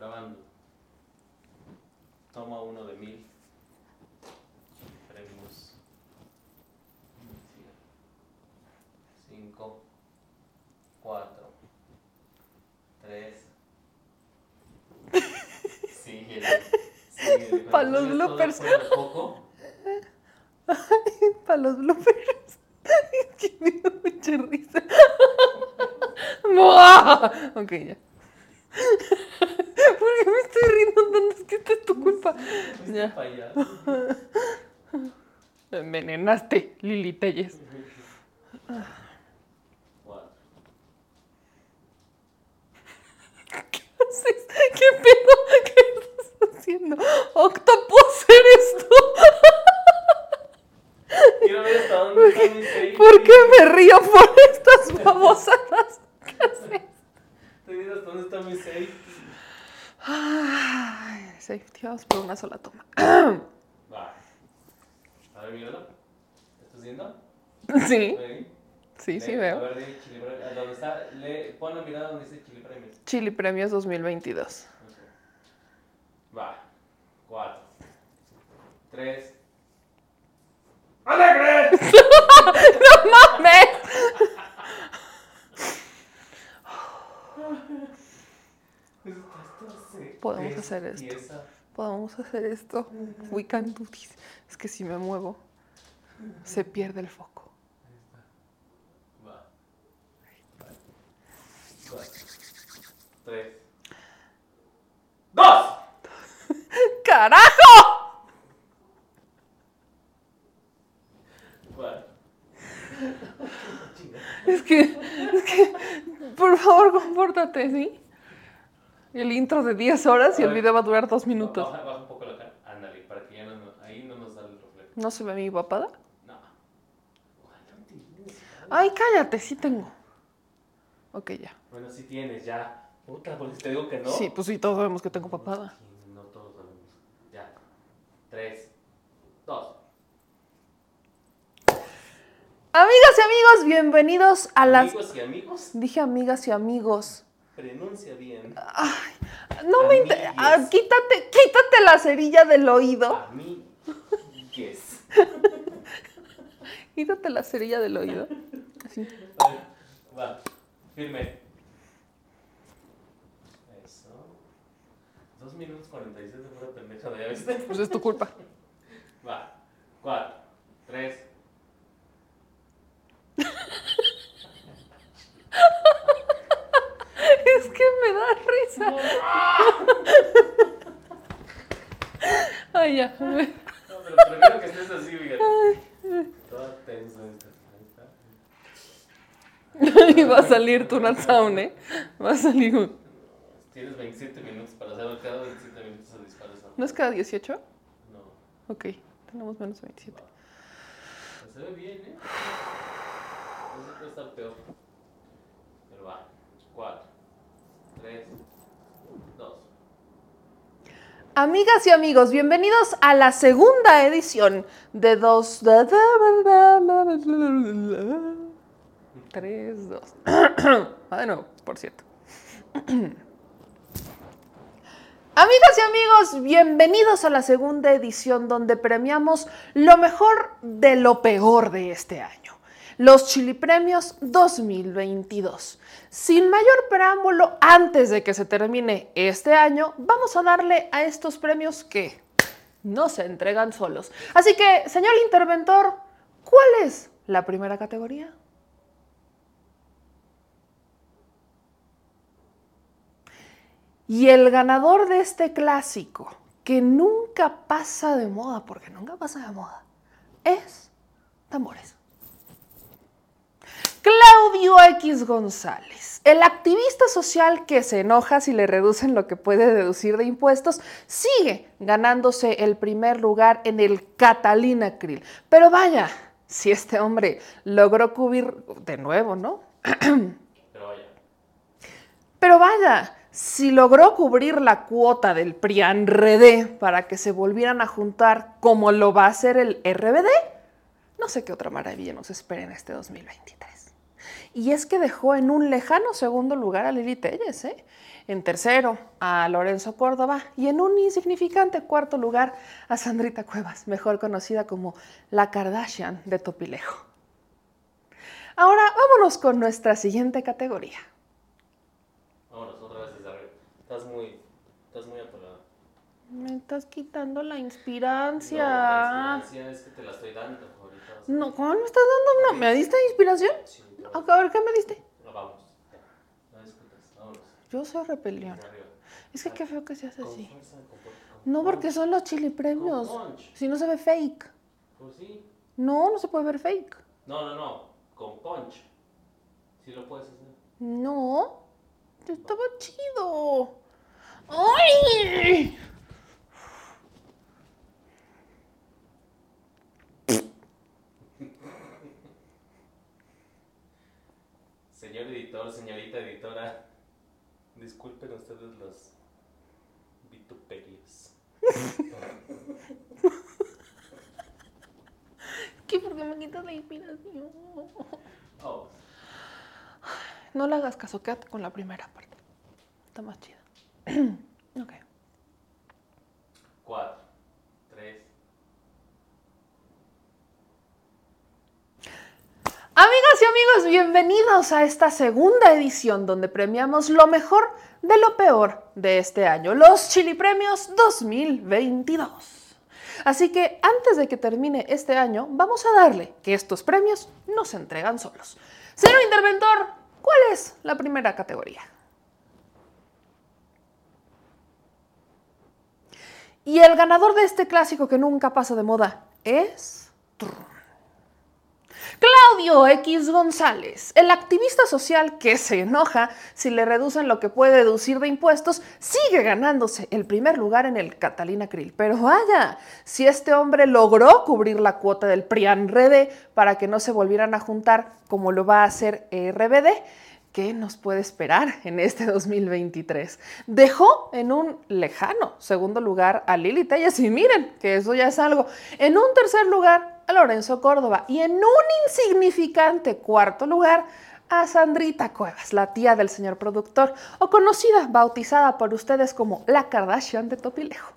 Grabando. Toma uno de mil. Premios. Cinco. Cuatro. Tres. Síguele. Síguele. Pa' los bloopers. poco, Para los bloopers. Es que me dio mucha risa. Ok, ya. ¿Por qué me estoy riendo tanto? Es que esta es tu culpa. Ya. Me envenenaste, Lili Telles. ¿Qué haces? ¿Qué pedo? ¿Qué estás haciendo? Octopus eres tú. Quiero ver hasta dónde. ¿Por qué me río por estas babosadas? ¿Qué haces? Estoy viendo hasta dónde está mi seis. Ay, safety, vamos por una sola toma. Va. A ver, míralo. ¿Estás viendo? Sí, sí, sí A veo. ver, Chili pon la mirada donde dice Chili Premios. Chili Premios 2022. Ok. Va. Cuatro. Tres. ¡Alegre! ¡Mames! Podemos hacer esto. Podemos hacer esto. We can do this. Es que si me muevo, se pierde el foco. Tres. ¡Dos! ¡Carajo! Es que, es que, por favor, compórtate, ¿sí? El intro de 10 horas y el video va a durar 2 minutos. Baja, baja un poco la cara. Ándale, para que ya no, ahí no nos da el reflejo. ¿No se ve mi papada? No. Ojalá no tienes. Ay, cállate, sí tengo. Ok, ya. Bueno, sí tienes, ya. Puta, porque te digo que no. Sí, pues sí, todos sabemos que tengo papada. Sí, No todos sabemos. Ya. Tres. Dos. Amigas y amigos, bienvenidos a las... Amigos y amigos, Dije amigas y amigos. Pronuncia bien. No me interesa. Amigues. quítate, quítate la cerilla del oído. Amigues. Quítate la cerilla del oído. Así. A ver, Va. Firme. Eso. Dos minutos cuarenta y seis de pura pendejada, ¿ya viste? Pues es tu culpa. Va. Cuatro. Tres. Que me da risa. Ay, ya. No, pero prefiero que estés así, fíjate. Toda tensa esta. Y va a salir tu sound, ¿eh? Va a salir un... Tienes 27 minutos para hacerlo. Cada 27 minutos se dispara esa. ¿No es cada 18? No. Ok, tenemos menos de 27. Se ve bien, ¿eh? Eso puede estar peor. Pero va. 4, 3, 2. Amigas y amigos, bienvenidos a la segunda edición de dos... Tres, dos. Va de nuevo, por cierto. Amigas y amigos, bienvenidos a la segunda edición donde premiamos lo mejor de lo peor de este año. Los Chili Premios 2022. Sin mayor preámbulo, antes de que se termine este año, vamos a darle a estos premios que no se entregan solos. Así que, señor interventor, ¿cuál es la primera categoría? Y el ganador de este clásico, que nunca pasa de moda, porque nunca pasa de moda, es Tambores. Claudio X González, el activista social que se enoja si le reducen lo que puede deducir de impuestos, sigue ganándose el primer lugar en el Catalina Krill. Pero vaya, si este hombre logró cubrir de nuevo, ¿no? Pero vaya. Pero vaya, si logró cubrir la cuota del PRIAN-RD para que se volvieran a juntar como lo va a hacer el RBD, no sé qué otra maravilla nos espera en este 2023. Y es que dejó en un lejano segundo lugar a Lili Telles, ¿eh? En tercero, a Lorenzo Córdoba. Y en un insignificante cuarto lugar, a Sandrita Cuevas, mejor conocida como la Kardashian de Topilejo. Ahora vámonos con nuestra siguiente categoría. Vámonos, otra vez arriba. Estás muy, estás muy atorada. Me estás quitando la inspirancia. No, la inspiración es que te la estoy dando ahorita. No, ¿cómo me estás dando? ¿Me diste inspiración? Sí, A ver, ¿qué me diste? No, vamos. No discutas. Vámonos. Yo soy repelión. Es que qué feo que seas así. No, porque son los chili premios. Si no se ve fake. Pues sí. No, no se puede ver fake. No, no, no. Con punch. Sí lo puedes hacer. No, estaba chido. ¡Ay! Señor editor, señorita editora, disculpen ustedes los vituperios. ¿Qué? ¿Por qué me quitas la inspiración? Oh, No le hagas caso, quédate con la primera parte. Está más chida. ok. cuatro, tres. Amigas y amigos, bienvenidos a esta segunda edición donde premiamos lo mejor de lo peor de este año, los Chili Premios 2022. Así que antes de que termine este año, vamos a darle que estos premios no se entregan solos. Señor interventor, ¿cuál es la primera categoría? Y el ganador de este clásico que nunca pasa de moda es... Claudio X González, el activista social que se enoja si le reducen lo que puede deducir de impuestos, sigue ganándose el primer lugar en el Catalina Krill. Pero vaya, si este hombre logró cubrir la cuota del PRIAN RD para que no se volvieran a juntar como lo va a hacer RBD, ¿Qué nos puede esperar en este 2023? Dejó en un lejano segundo lugar a Lili Telles y miren que eso ya es algo. En un tercer lugar a Lorenzo Córdoba y en un insignificante cuarto lugar a Sandrita Cuevas, la tía del señor productor, o conocida, bautizada por ustedes como la Kardashian de Topilejo.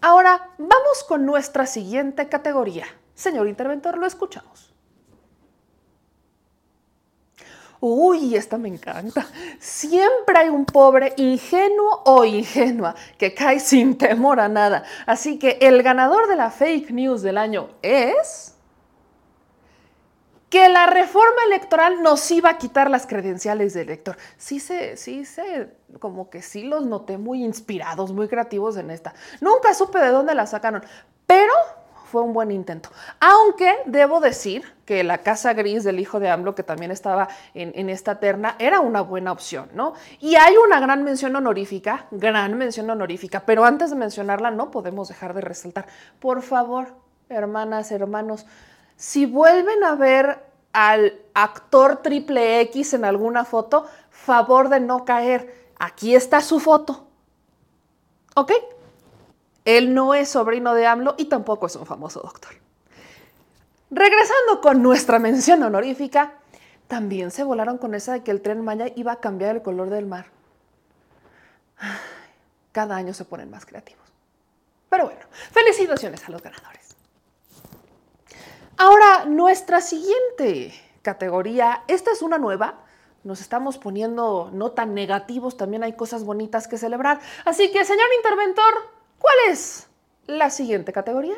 Ahora vamos con nuestra siguiente categoría. Señor interventor, lo escuchamos. Uy, esta me encanta. Siempre hay un pobre ingenuo o ingenua que cae sin temor a nada. Así que el ganador de la fake news del año es que la reforma electoral nos iba a quitar las credenciales de elector. Sí se, sí se, como que sí los noté muy inspirados, muy creativos en esta. Nunca supe de dónde la sacaron, pero fue un buen intento. Aunque debo decir que la casa gris del hijo de AMLO, que también estaba en, en, esta terna, era una buena opción, ¿no? Y hay una gran mención honorífica, gran mención honorífica, pero antes de mencionarla no podemos dejar de resaltar. Por favor, hermanas, hermanos, si vuelven a ver al actor triple X en alguna foto, favor de no caer. Aquí está su foto. ¿Ok? Él no es sobrino de AMLO y tampoco es un famoso doctor. Regresando con nuestra mención honorífica, también se volaron con esa de que el tren Maya iba a cambiar el color del mar. Cada año se ponen más creativos. Pero bueno, felicitaciones a los ganadores. Ahora, nuestra siguiente categoría, esta es una nueva, nos estamos poniendo no tan negativos, también hay cosas bonitas que celebrar. Así que, señor interventor, ¿cuál es la siguiente categoría?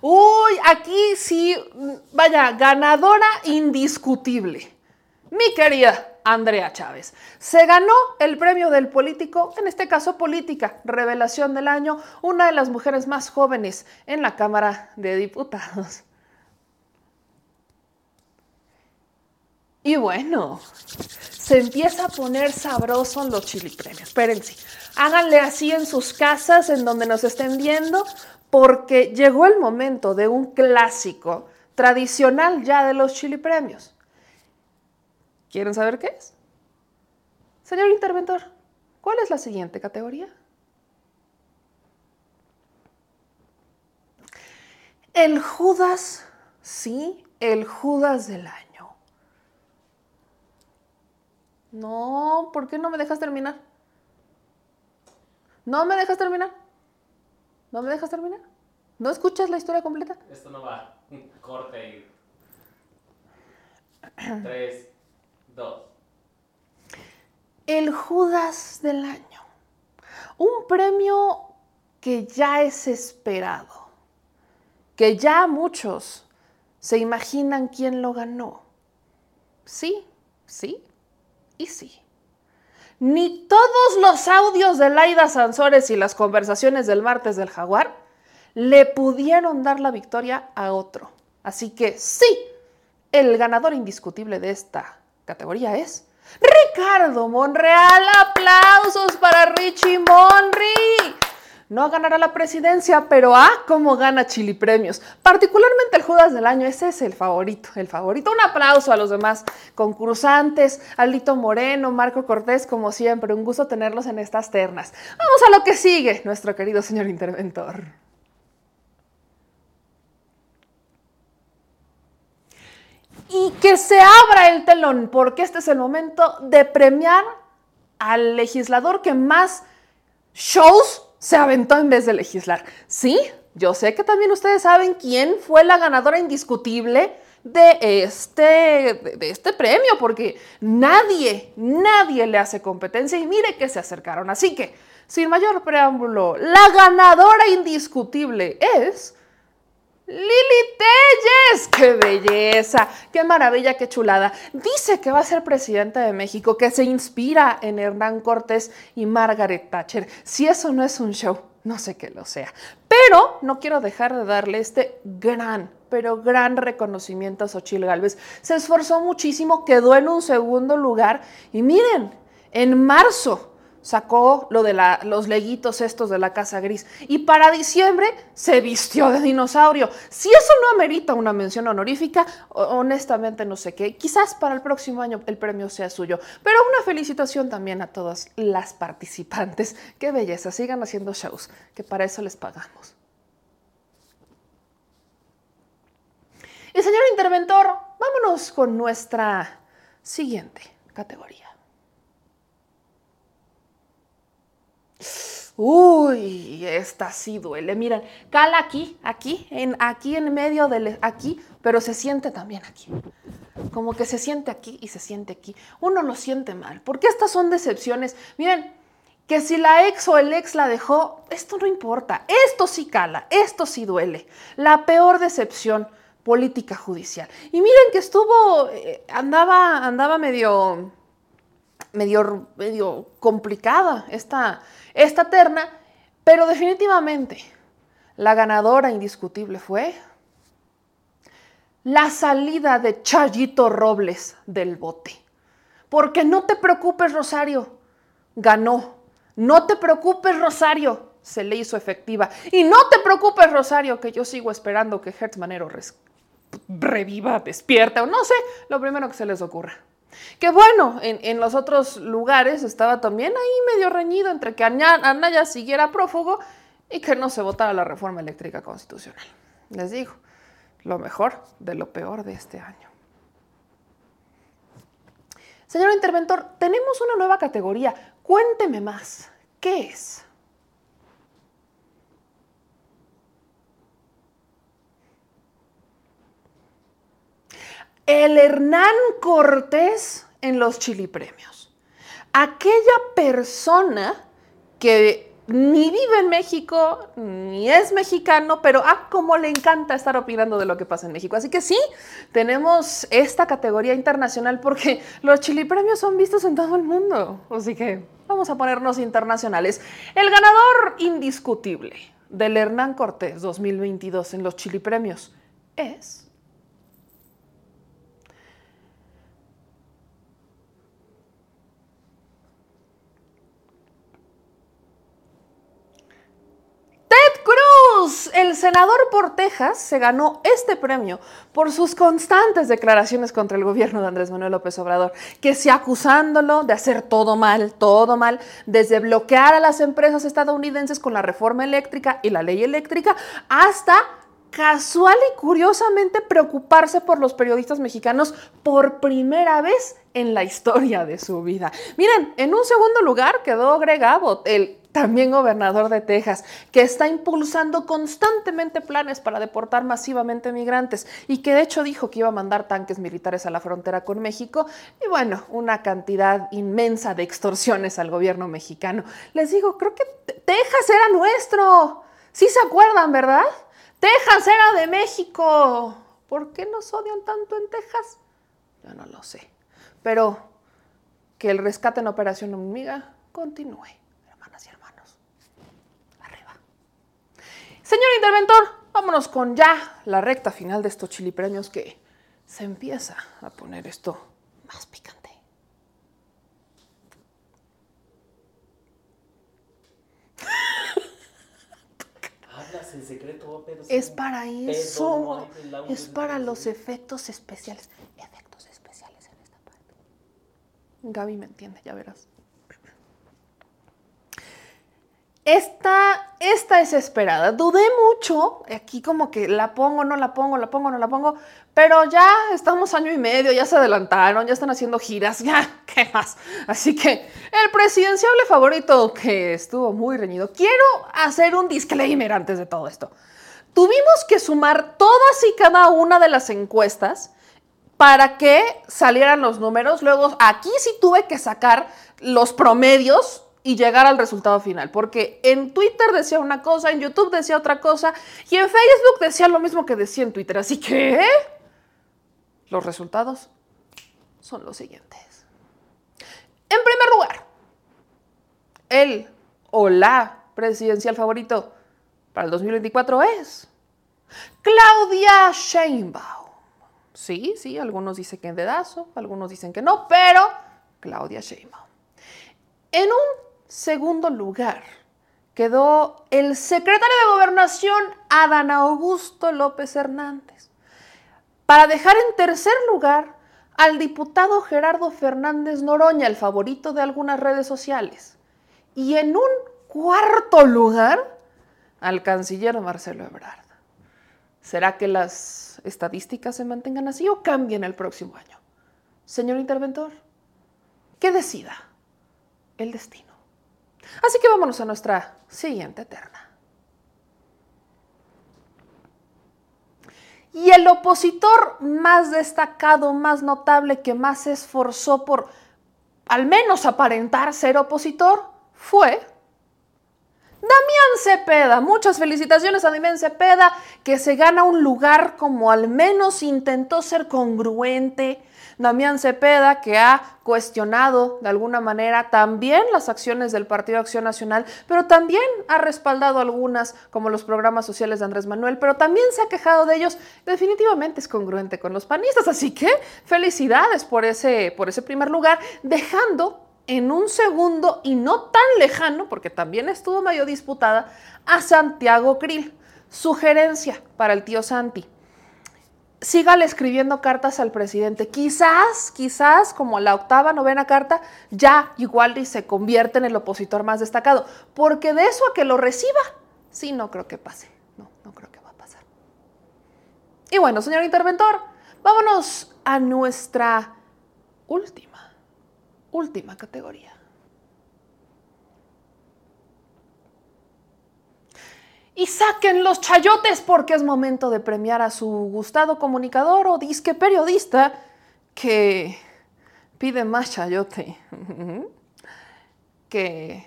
Uy, aquí sí, vaya, ganadora indiscutible. Mi querida Andrea Chávez. Se ganó el premio del político, en este caso política, revelación del año, una de las mujeres más jóvenes en la Cámara de Diputados. Y bueno, se empieza a poner sabroso en los chili premios. Espérense, háganle así en sus casas, en donde nos estén viendo, porque llegó el momento de un clásico tradicional ya de los chili premios. ¿Quieren saber qué es? Señor interventor, ¿cuál es la siguiente categoría? El Judas, sí, el Judas del año. No, ¿por qué no me dejas terminar? ¿No me dejas terminar? ¿No me dejas terminar? ¿No escuchas la historia completa? Esto no va. Corte y. Tres, dos. El Judas del año. Un premio que ya es esperado. Que ya muchos se imaginan quién lo ganó. Sí, sí y sí. Ni todos los audios de Laida Sansores y las conversaciones del martes del jaguar le pudieron dar la victoria a otro. Así que sí, el ganador indiscutible de esta categoría es Ricardo Monreal. Aplausos para Richie Monri. No ganará la presidencia, pero ah, cómo gana Chili Premios. Particularmente el Judas del año, ese es el favorito, el favorito. Un aplauso a los demás concursantes, Alito Moreno, Marco Cortés, como siempre, un gusto tenerlos en estas ternas. Vamos a lo que sigue, nuestro querido señor interventor. Y que se abra el telón, porque este es el momento de premiar al legislador que más shows se aventó en vez de legislar. Sí, yo sé que también ustedes saben quién fue la ganadora indiscutible de este, de este premio, porque nadie, nadie le hace competencia y mire que se acercaron. Así que, sin mayor preámbulo, la ganadora indiscutible es Lili Telles, qué belleza, qué maravilla, qué chulada. Dice que va a ser presidenta de México, que se inspira en Hernán Cortés y Margaret Thatcher. Si eso no es un show, no sé qué lo sea. Pero no quiero dejar de darle este gran, pero gran reconocimiento a Xochil Gálvez. Se esforzó muchísimo, quedó en un segundo lugar y miren, en marzo sacó lo de los leguitos estos de la Casa Gris y para diciembre se vistió de dinosaurio. Si eso no amerita una mención honorífica, honestamente no sé qué. Quizás para el próximo año el premio sea suyo. Pero una felicitación también a todas las participantes. Qué belleza, sigan haciendo shows, que para eso les pagamos. Y señor interventor, vámonos con nuestra siguiente categoría. Uy, esta sí duele. Miren, cala aquí, aquí, en, aquí en medio del, aquí, pero se siente también aquí. Como que se siente aquí y se siente aquí. Uno lo siente mal, porque estas son decepciones. Miren, que si la ex o el ex la dejó, esto no importa. Esto sí cala, esto sí duele. La peor decepción política judicial. Y miren que estuvo, eh, andaba, andaba medio, medio, complicada esta esta terna, pero definitivamente la ganadora indiscutible fue la salida de Chayito Robles del bote. Porque no te preocupes, Rosario, ganó. No te preocupes, Rosario, se le hizo efectiva. Y no te preocupes, Rosario, que yo sigo esperando que Hertz Manero reviva, despierta o no sé, lo primero que se les ocurra. Que bueno, en, los otros lugares estaba también ahí medio reñido entre que Anaya siguiera prófugo y que no se votara la reforma eléctrica constitucional. Les digo, lo mejor de lo peor de este año. Señor interventor, tenemos una nueva categoría. Cuénteme más. ¿Qué es? El Hernán Cortés en los Chili Premios. Aquella persona que ni vive en México, ni es mexicano, pero ah, como le encanta estar opinando de lo que pasa en México. Así que sí, tenemos esta categoría internacional porque los Chili Premios son vistos en todo el mundo. Así que vamos a ponernos internacionales. El ganador indiscutible del Hernán Cortés 2022 en los Chili Premios es el senador por Texas se ganó este premio por sus constantes declaraciones contra el gobierno de Andrés Manuel López Obrador, que se acusándolo de hacer todo mal, todo mal, desde bloquear a las empresas estadounidenses con la reforma eléctrica y la ley eléctrica, hasta casual y curiosamente preocuparse por los periodistas mexicanos por primera vez en la historia de su vida. Miren, en un segundo lugar quedó Greg Abbott, el también gobernador de Texas, que está impulsando constantemente planes para deportar masivamente migrantes y que de hecho dijo que iba a mandar tanques militares a la frontera con México y bueno, una cantidad inmensa de extorsiones al gobierno mexicano. Les digo, creo que Texas era nuestro. Sí se acuerdan, ¿verdad? Texas era de México. ¿Por qué nos odian tanto en Texas? Yo no lo sé. Pero que el rescate en Operación Hormiga continúe. Señor interventor, vámonos con ya la recta final de estos chilipremios que se empieza a poner esto más picante. Hablas en secreto, pero Es para eso. es para los efectos especiales. Efectos especiales en esta parte. Gaby me entiende, ya verás. Esta, esta es esperada. Dudé mucho, aquí como que la pongo, no la pongo, la pongo, no la pongo, pero ya estamos año y medio, ya se adelantaron, ya están haciendo giras, ya, ¿qué más? Así que el presidenciable favorito que estuvo muy reñido, quiero hacer un disclaimer antes de todo esto. Tuvimos que sumar todas y cada una de las encuestas para que salieran los números. Luego aquí sí tuve que sacar los promedios y llegar al resultado final. Porque en Twitter decía una cosa, en YouTube decía otra cosa y en Facebook decía lo mismo que decía en Twitter. Así que los resultados son los siguientes. En primer lugar, el o la presidencial favorito para el 2024 es Claudia Sheinbaum. Sí, sí, algunos dicen que en dedazo, algunos dicen que no, pero Claudia Sheinbaum. En un segundo lugar quedó el secretario de Gobernación, Adán Augusto López Hernández, para dejar en tercer lugar al diputado Gerardo Fernández Noroña, el favorito de algunas redes sociales, y en un cuarto lugar al canciller Marcelo Ebrard. ¿Será que las estadísticas se mantengan así o cambien el próximo año? Señor interventor, que decida el destino. Así que vámonos a nuestra siguiente terna. Y el opositor más destacado, más notable, que más se esforzó por al menos aparentar ser opositor, fue Damián Cepeda. Muchas felicitaciones a Damián Cepeda, que se gana un lugar como al menos intentó ser congruente, Damián Cepeda, que ha cuestionado de alguna manera también las acciones del Partido Acción Nacional, pero también ha respaldado algunas, como los programas sociales de Andrés Manuel, pero también se ha quejado de ellos. Definitivamente es congruente con los panistas, así que felicidades por ese, por ese primer lugar, dejando en un segundo y no tan lejano, porque también estuvo medio disputada, a Santiago Krill. Sugerencia para el tío Santi sígale escribiendo cartas al presidente. Quizás, quizás, como la octava, novena carta, ya igual y se convierte en el opositor más destacado. Porque de eso a que lo reciba, sí, no creo que pase. No, no creo que va a pasar. Y bueno, señor interventor, vámonos a nuestra última, última categoría. y saquen los chayotes porque es momento de premiar a su gustado comunicador o disque periodista que pide más chayote que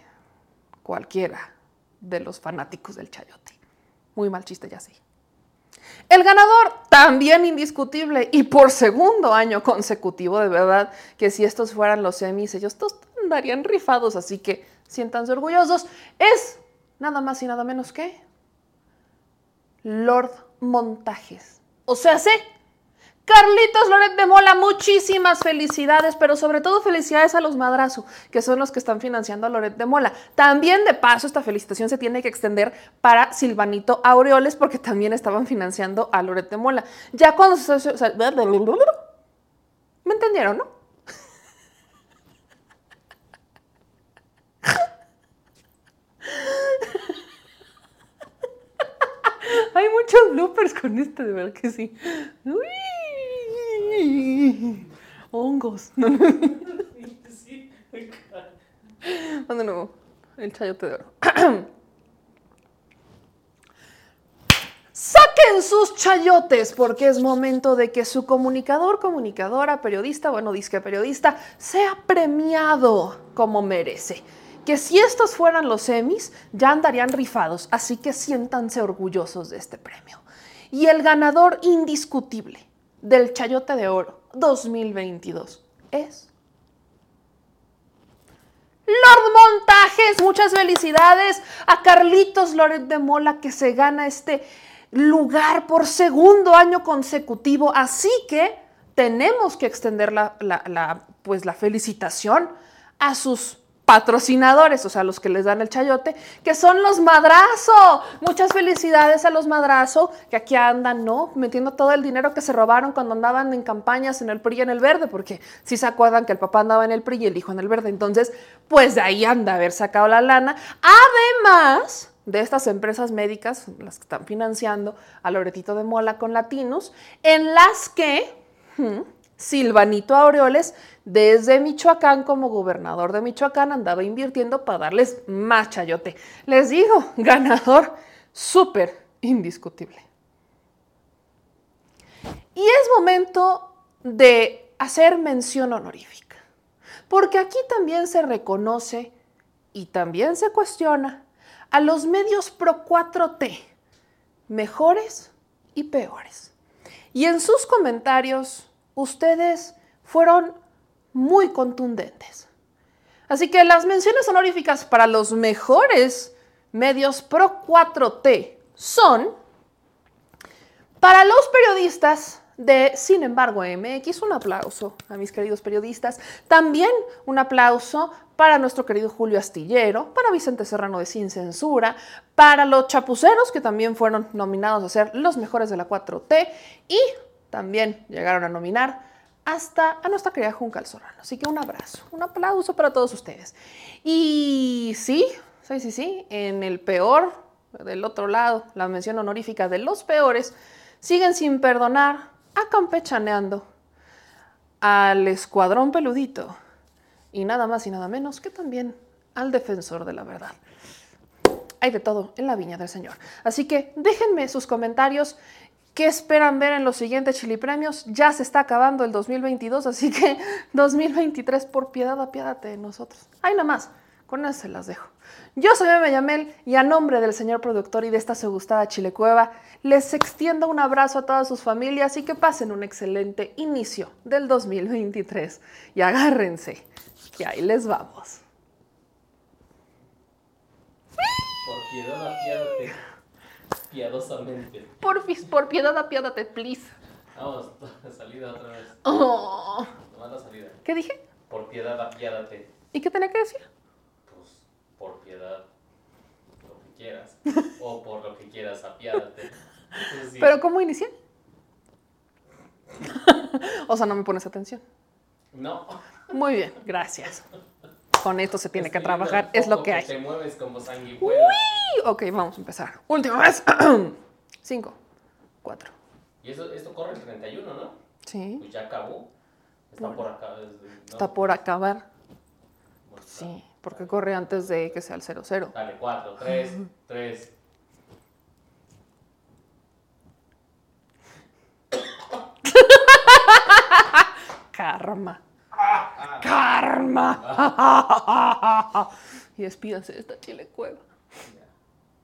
cualquiera de los fanáticos del chayote. Muy mal chiste, ya sí. El ganador, también indiscutible y por segundo año consecutivo, de verdad, que si estos fueran los semis, ellos todos andarían rifados, así que siéntanse orgullosos, es nada más y nada menos que Lord Montajes. O sea, sé, Carlitos Loret de Mola, muchísimas felicidades, pero sobre todo felicidades a los Madrazo, que son los que están financiando a Loret de Mola. También, de paso, esta felicitación se tiene que extender para Silvanito Aureoles, porque también estaban financiando a Loret de Mola. Ya cuando se... ¿Me entendieron, no? Hay muchos bloopers con este, de verdad que sí. Uy. Hongos. Sí. De nuevo. El chayote de oro. Saquen sus chayotes porque es momento de que su comunicador, comunicadora, periodista, bueno, disque periodista, sea premiado como merece. Que si estos fueran los Emmys, ya andarían rifados, así que siéntanse orgullosos de este premio. Y el ganador indiscutible del Chayote de Oro 2022 es Lord Montajes, muchas felicidades a Carlitos Loret de Mola que se gana este lugar por segundo año consecutivo. Así que tenemos que extender la, la- pues, la felicitación a sus patrocinadores, o sea, los que les dan el chayote, que son los Madrazo. Muchas felicidades a los Madrazo, que aquí andan, ¿no? Metiendo todo el dinero que se robaron cuando andaban en campañas en el PRI y en el Verde, porque si se acuerdan que el papá andaba en el PRI y el hijo en el Verde. Entonces, pues de ahí anda haber sacado la lana. Además de estas empresas médicas, las que están financiando a Loretito de Mola con Latinos, en las que hmm, Silvanito Aureoles, desde Michoacán como gobernador de Michoacán, andaba invirtiendo para darles más chayote. Les digo, ganador súper indiscutible. Y es momento de hacer mención honorífica, porque aquí también se reconoce y también se cuestiona a los medios pro 4T, mejores y peores. Y en sus comentarios, ustedes fueron muy contundentes. Así que las menciones honoríficas para los mejores medios pro 4T son para los periodistas de Sin embargo MX, un aplauso a mis queridos periodistas. También un aplauso para nuestro querido Julio Astillero, para Vicente Serrano de Sin Censura, para los chapuceros que también fueron nominados a ser los mejores de la 4T y también llegaron a nominar hasta a nuestra querida Juncal Serrano. Así que un abrazo, un aplauso para todos ustedes. Y sí, sí, sí, sí, en el peor, del otro lado, la mención honorífica de los peores, siguen sin perdonar a Campechaneando, al Escuadrón Peludito y nada más y nada menos que también al Defensor de la Verdad. Hay de todo en la viña del Señor. Así que déjenme sus comentarios. ¿Qué esperan ver en los siguientes Chili Premios? Ya se está acabando el 2022, así que 2023, por piedad, apiádate de nosotros. Ay, nada más. Con eso las dejo. Yo soy Meme Yamel y a nombre del señor productor y de esta su gustada Chilecueva, les extiendo un abrazo a todas sus familias y que pasen un excelente inicio del 2023. Y agárrense, que ahí les vamos. Por piedad, apiádate. Piadosamente. Porfis, por piedad, apiádate, please. Vamos, salida otra vez. Oh. La salida. ¿Qué dije? Por piedad, apiádate. ¿Y qué tenía que decir? Pues, por piedad, lo que quieras. O por lo que quieras, apiádate. Sí. ¿Pero cómo inicié? o sea, no me pones atención. No. Muy bien, gracias. Con esto se tiene que Escribiendo trabajar, es lo poco que hay. Te mueves como sanguijuela. Y, Ok, vamos a empezar. Última vez. Cinco, cuatro. Y eso, esto corre el 31, ¿no? Sí, Pues ya acabó. Está por acá. ¿no? está por acabar. Bueno. Sí, porque corre antes de que sea el 00. Dale, 4, 3, 3. Karma. Karma. y despídanse de esta chile cueva.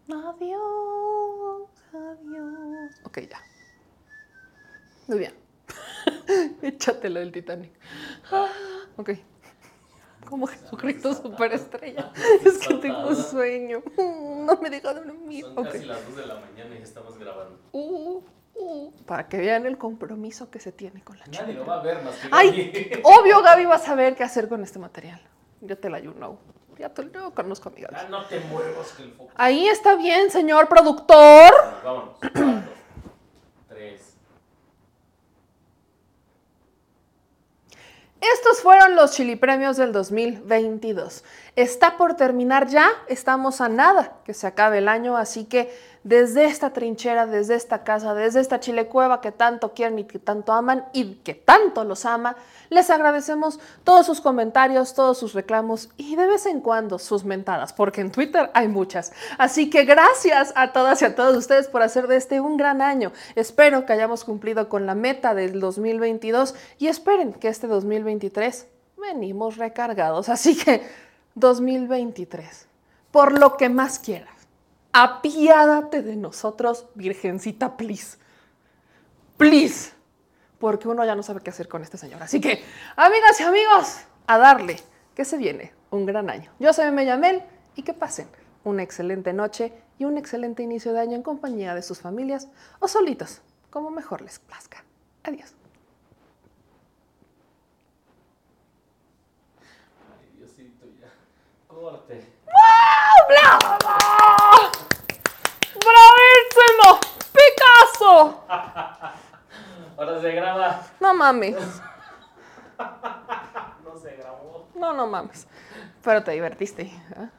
Adiós, adiós. Ok, ya. Muy bien. Échatelo del Titanic. Ah, ok. Como Jesucristo superestrella. Es que tengo sueño. No me deja dormir. Son Ok. casi las 2 de la mañana y estamos grabando. Uh, uh, para que vean el compromiso que se tiene con la chica. Nadie lo va a ver más que Ay, Gaby. obvio Gaby va a saber qué hacer con este material. Yo te la you know. Ya te yo conozco a mi Gaby. Ah, no te muevas que el foco. Ahí está bien, señor productor. Bueno, vámonos. 4, 3. Estos fueron los Chili Premios del 2022. Está por terminar ya, estamos a nada que se acabe el año, así que desde esta trinchera, desde esta casa, desde esta chilecueva que tanto quieren y que tanto aman y que tanto los ama, les agradecemos todos sus comentarios, todos sus reclamos y de vez en cuando sus mentadas, porque en Twitter hay muchas. Así que gracias a todas y a todos ustedes por hacer de este un gran año. Espero que hayamos cumplido con la meta del 2022 y esperen que este 2023 venimos recargados. Así que 2023, por lo que más quieras, apiádate de nosotros, Virgencita, please. Please porque uno ya no sabe qué hacer con este señor. Así que, amigas y amigos, a darle, que se viene un gran año. Yo soy Meyamel y que pasen una excelente noche y un excelente inicio de año en compañía de sus familias o solitos, como mejor les plazca. Adiós. Ay, Diosito, ya. Corte. ¡Bravo! ¡Bravísimo! ¡Picasso! Ahora se graba. No mames. No se grabó. No, no mames. Pero te divertiste. ¿eh?